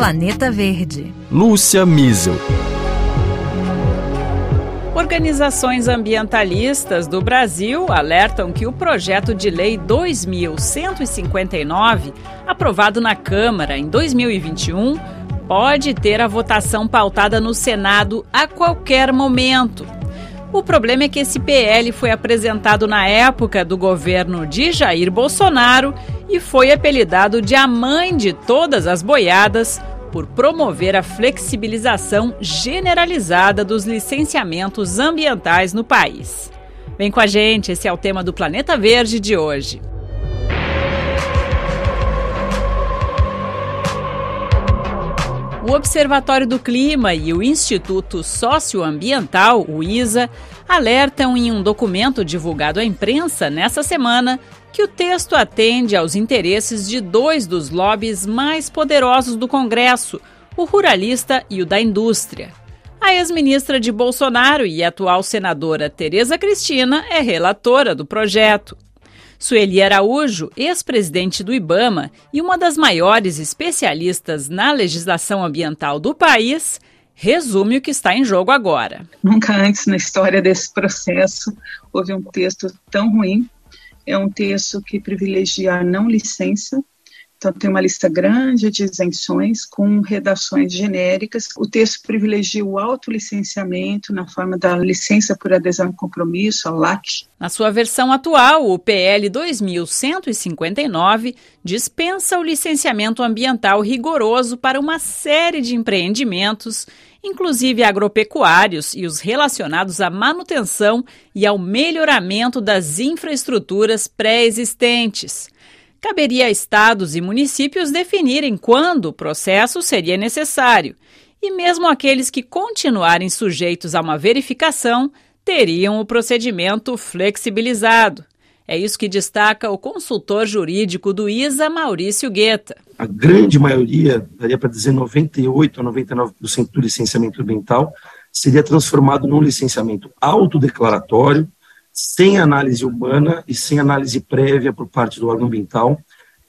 Planeta Verde. Lúcia Miesel. Organizações ambientalistas do Brasil alertam que o projeto de lei 2159, aprovado na Câmara em 2021, pode ter a votação pautada no Senado a qualquer momento. O problema é que esse PL foi apresentado na época do governo de Jair Bolsonaro e foi apelidado de a mãe de todas as boiadas por promover a flexibilização generalizada dos licenciamentos ambientais no país. Vem com a gente, esse é o tema do Planeta Verde de hoje. O Observatório do Clima e o Instituto Socioambiental, o ISA, alertam em um documento divulgado à imprensa nessa semana que o texto atende aos interesses de dois dos lobbies mais poderosos do Congresso, o ruralista e o da indústria. A ex-ministra de Bolsonaro e atual senadora Tereza Cristina é relatora do projeto. Sueli Araújo, ex-presidente do IBAMA e uma das maiores especialistas na legislação ambiental do país, resume o que está em jogo agora. Nunca antes na história desse processo houve um texto tão ruim é um texto que privilegia a não licença, então, tem uma lista grande de isenções com redações genéricas. O texto privilegia o autolicenciamento na forma da licença por adesão e compromisso, a LAC. Na sua versão atual, o PL 2159 dispensa o licenciamento ambiental rigoroso para uma série de empreendimentos, inclusive agropecuários e os relacionados à manutenção e ao melhoramento das infraestruturas pré-existentes caberia a estados e municípios definirem quando o processo seria necessário, e mesmo aqueles que continuarem sujeitos a uma verificação teriam o procedimento flexibilizado. É isso que destaca o consultor jurídico do ISA, Maurício Guetta. A grande maioria, daria para dizer 98 a 99% do licenciamento ambiental, seria transformado num licenciamento autodeclaratório, sem análise humana e sem análise prévia por parte do órgão ambiental,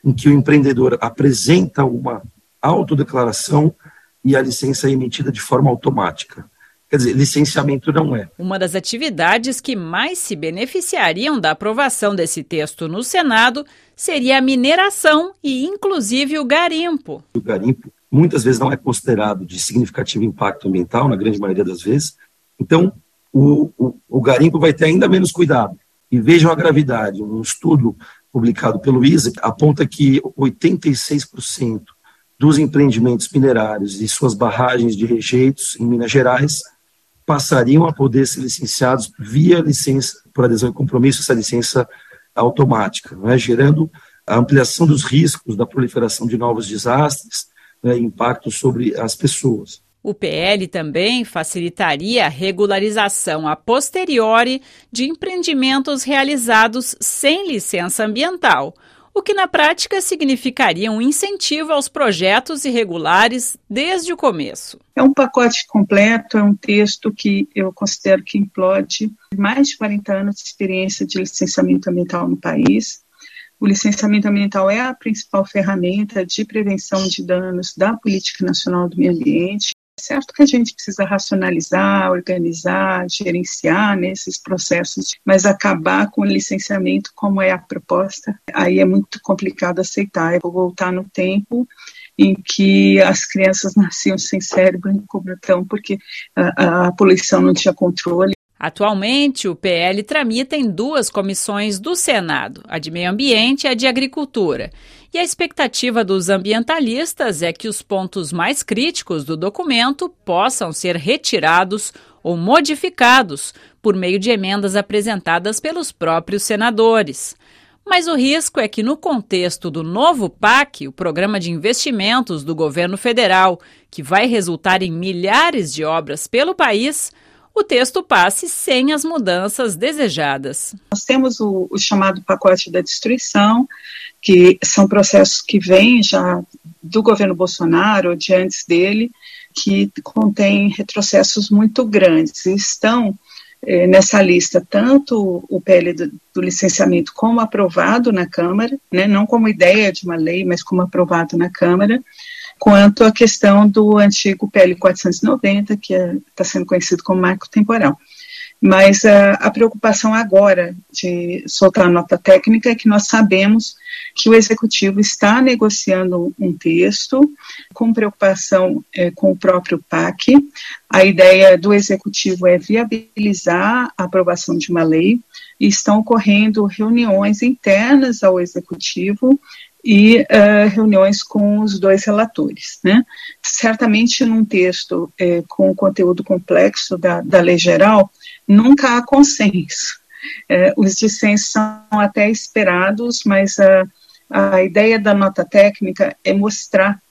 em que o empreendedor apresenta uma autodeclaração e a licença é emitida de forma automática. Quer dizer, licenciamento não é. Uma das atividades que mais se beneficiariam da aprovação desse texto no Senado seria a mineração e, inclusive, o garimpo. O garimpo muitas vezes não é considerado de significativo impacto ambiental, na grande maioria das vezes. Então, o, o, o garimpo vai ter ainda menos cuidado. E vejam a gravidade. Um estudo publicado pelo ISA aponta que 86% dos empreendimentos minerários e suas barragens de rejeitos em Minas Gerais passariam a poder ser licenciados via licença por adesão e compromisso, essa licença automática, né, gerando a ampliação dos riscos da proliferação de novos desastres, né, impacto sobre as pessoas. O PL também facilitaria a regularização a posteriori de empreendimentos realizados sem licença ambiental, o que na prática significaria um incentivo aos projetos irregulares desde o começo. É um pacote completo, é um texto que eu considero que implode mais de 40 anos de experiência de licenciamento ambiental no país. O licenciamento ambiental é a principal ferramenta de prevenção de danos da Política Nacional do Meio Ambiente Certo que a gente precisa racionalizar, organizar, gerenciar nesses né, processos, mas acabar com o licenciamento, como é a proposta, aí é muito complicado aceitar. Eu vou voltar no tempo em que as crianças nasciam sem cérebro em cobertão porque a, a poluição não tinha controle. Atualmente, o PL tramita em duas comissões do Senado, a de Meio Ambiente e a de Agricultura. E a expectativa dos ambientalistas é que os pontos mais críticos do documento possam ser retirados ou modificados por meio de emendas apresentadas pelos próprios senadores. Mas o risco é que, no contexto do novo PAC, o Programa de Investimentos do governo federal, que vai resultar em milhares de obras pelo país, o texto passe sem as mudanças desejadas. Nós temos o, o chamado pacote da destruição, que são processos que vêm já do governo Bolsonaro de antes dele, que contêm retrocessos muito grandes. Estão eh, nessa lista tanto o PL do, do, licenciamento como aprovado na Câmara, né, não como ideia de uma lei, mas como aprovado na Câmara, quanto à questão do antigo PL 490, que está é, tá sendo conhecido como marco temporal. Mas a, a, preocupação agora de soltar a nota técnica é que nós sabemos que o executivo está negociando um texto com preocupação é, com o próprio PAC. A ideia do executivo é viabilizar a aprovação de uma lei e estão ocorrendo reuniões internas ao executivo e uh, reuniões com os dois relatores. Né? Certamente, num texto é, com conteúdo complexo da, da lei geral, nunca há consenso. É, os dissensos são até esperados, mas a, a ideia da nota técnica é mostrar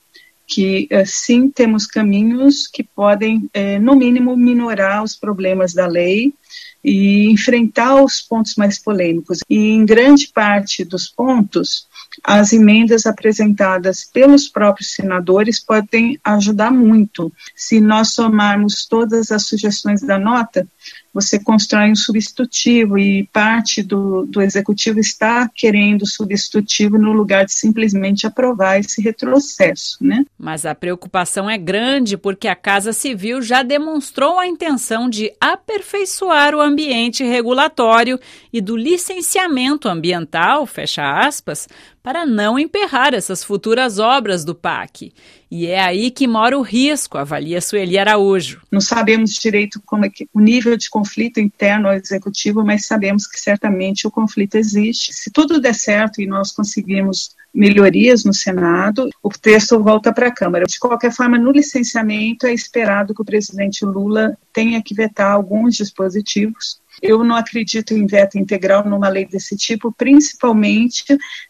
que sim temos caminhos que podem, no mínimo, minorar os problemas da lei e enfrentar os pontos mais polêmicos. E em grande parte dos pontos, as emendas apresentadas pelos próprios senadores podem ajudar muito. Se nós somarmos todas as sugestões da nota, você constrói um substitutivo e parte do, do executivo está querendo substitutivo no lugar de simplesmente aprovar esse retrocesso, né? Mas a preocupação é grande porque a Casa Civil já demonstrou a intenção de aperfeiçoar o ambiente regulatório e do licenciamento ambiental, fecha aspas, para não emperrar essas futuras obras do PAC. E é aí que mora o risco, avalia Sueli Araújo. Não sabemos direito como é que, o nível de conflito interno ao executivo, mas sabemos que certamente o conflito existe. Se tudo der certo e nós conseguirmos melhorias no Senado, o texto volta para a Câmara. De qualquer forma, no licenciamento é esperado que o presidente Lula tenha que vetar alguns dispositivos eu não acredito em veto integral numa lei desse tipo, principalmente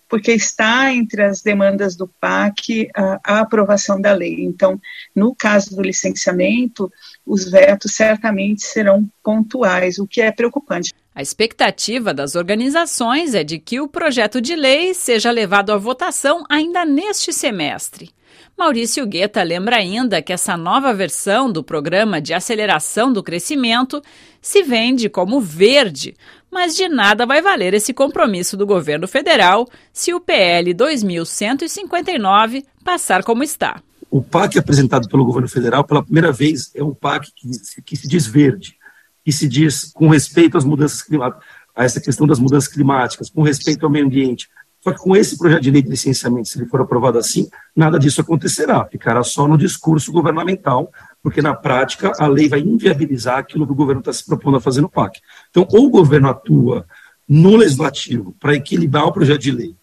porque está entre as demandas do PAC a, a, aprovação da lei. Então, no caso do licenciamento, os vetos certamente serão pontuais, o que é preocupante. A expectativa das organizações é de que o projeto de lei seja levado à votação ainda neste semestre. Maurício Guetta lembra ainda que essa nova versão do Programa de Aceleração do Crescimento se vende como verde, mas de nada vai valer esse compromisso do governo federal se o PL 2159 passar como está. O PAC apresentado pelo governo federal pela primeira vez é um PAC que, que se diz verde, que se diz com respeito às mudanças climáticas, a essa questão das mudanças climáticas, com respeito ao meio ambiente, só que com esse projeto de lei de licenciamento, se ele for aprovado assim, nada disso acontecerá, ficará só no discurso governamental, porque na prática a lei vai inviabilizar aquilo que o governo está se propondo a fazer no PAC. Então, ou o governo atua no legislativo para equilibrar o projeto de lei,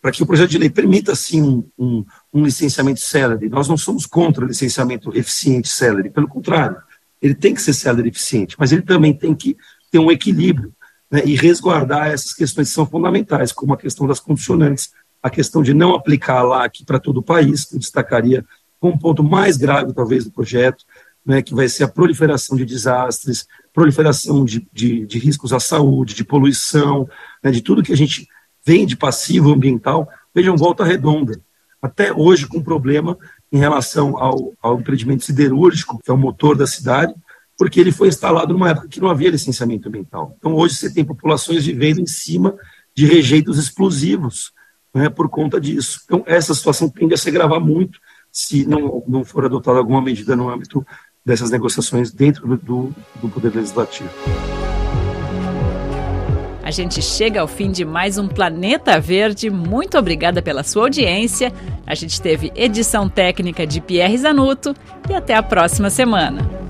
para que o projeto de lei permita, sim, um, um, um licenciamento célere. Nós não somos contra o licenciamento eficiente célere, pelo contrário, ele tem que ser célere eficiente, mas ele também tem que ter um equilíbrio né, e resguardar essas questões que são fundamentais, como a questão das condicionantes, a questão de não aplicar lá aqui para todo o país, que eu destacaria como um ponto mais grave, talvez, do projeto, né, que vai ser a proliferação de desastres, proliferação de, de, de riscos à saúde, de poluição, né, de tudo que a gente vem de passivo ambiental, vejam volta redonda. Até hoje, com problema em relação ao, ao empreendimento siderúrgico, que é o motor da cidade, porque ele foi instalado numa época que não havia licenciamento ambiental. Então, hoje você tem populações vivendo em cima de rejeitos explosivos né, por conta disso. Então, essa situação tende a se agravar muito se não, não for adotada alguma medida no âmbito dessas negociações dentro do, do Poder Legislativo. A gente chega ao fim de mais um Planeta Verde. Muito obrigada pela sua audiência. A gente teve edição técnica de Pierre Zanuto e até a próxima semana.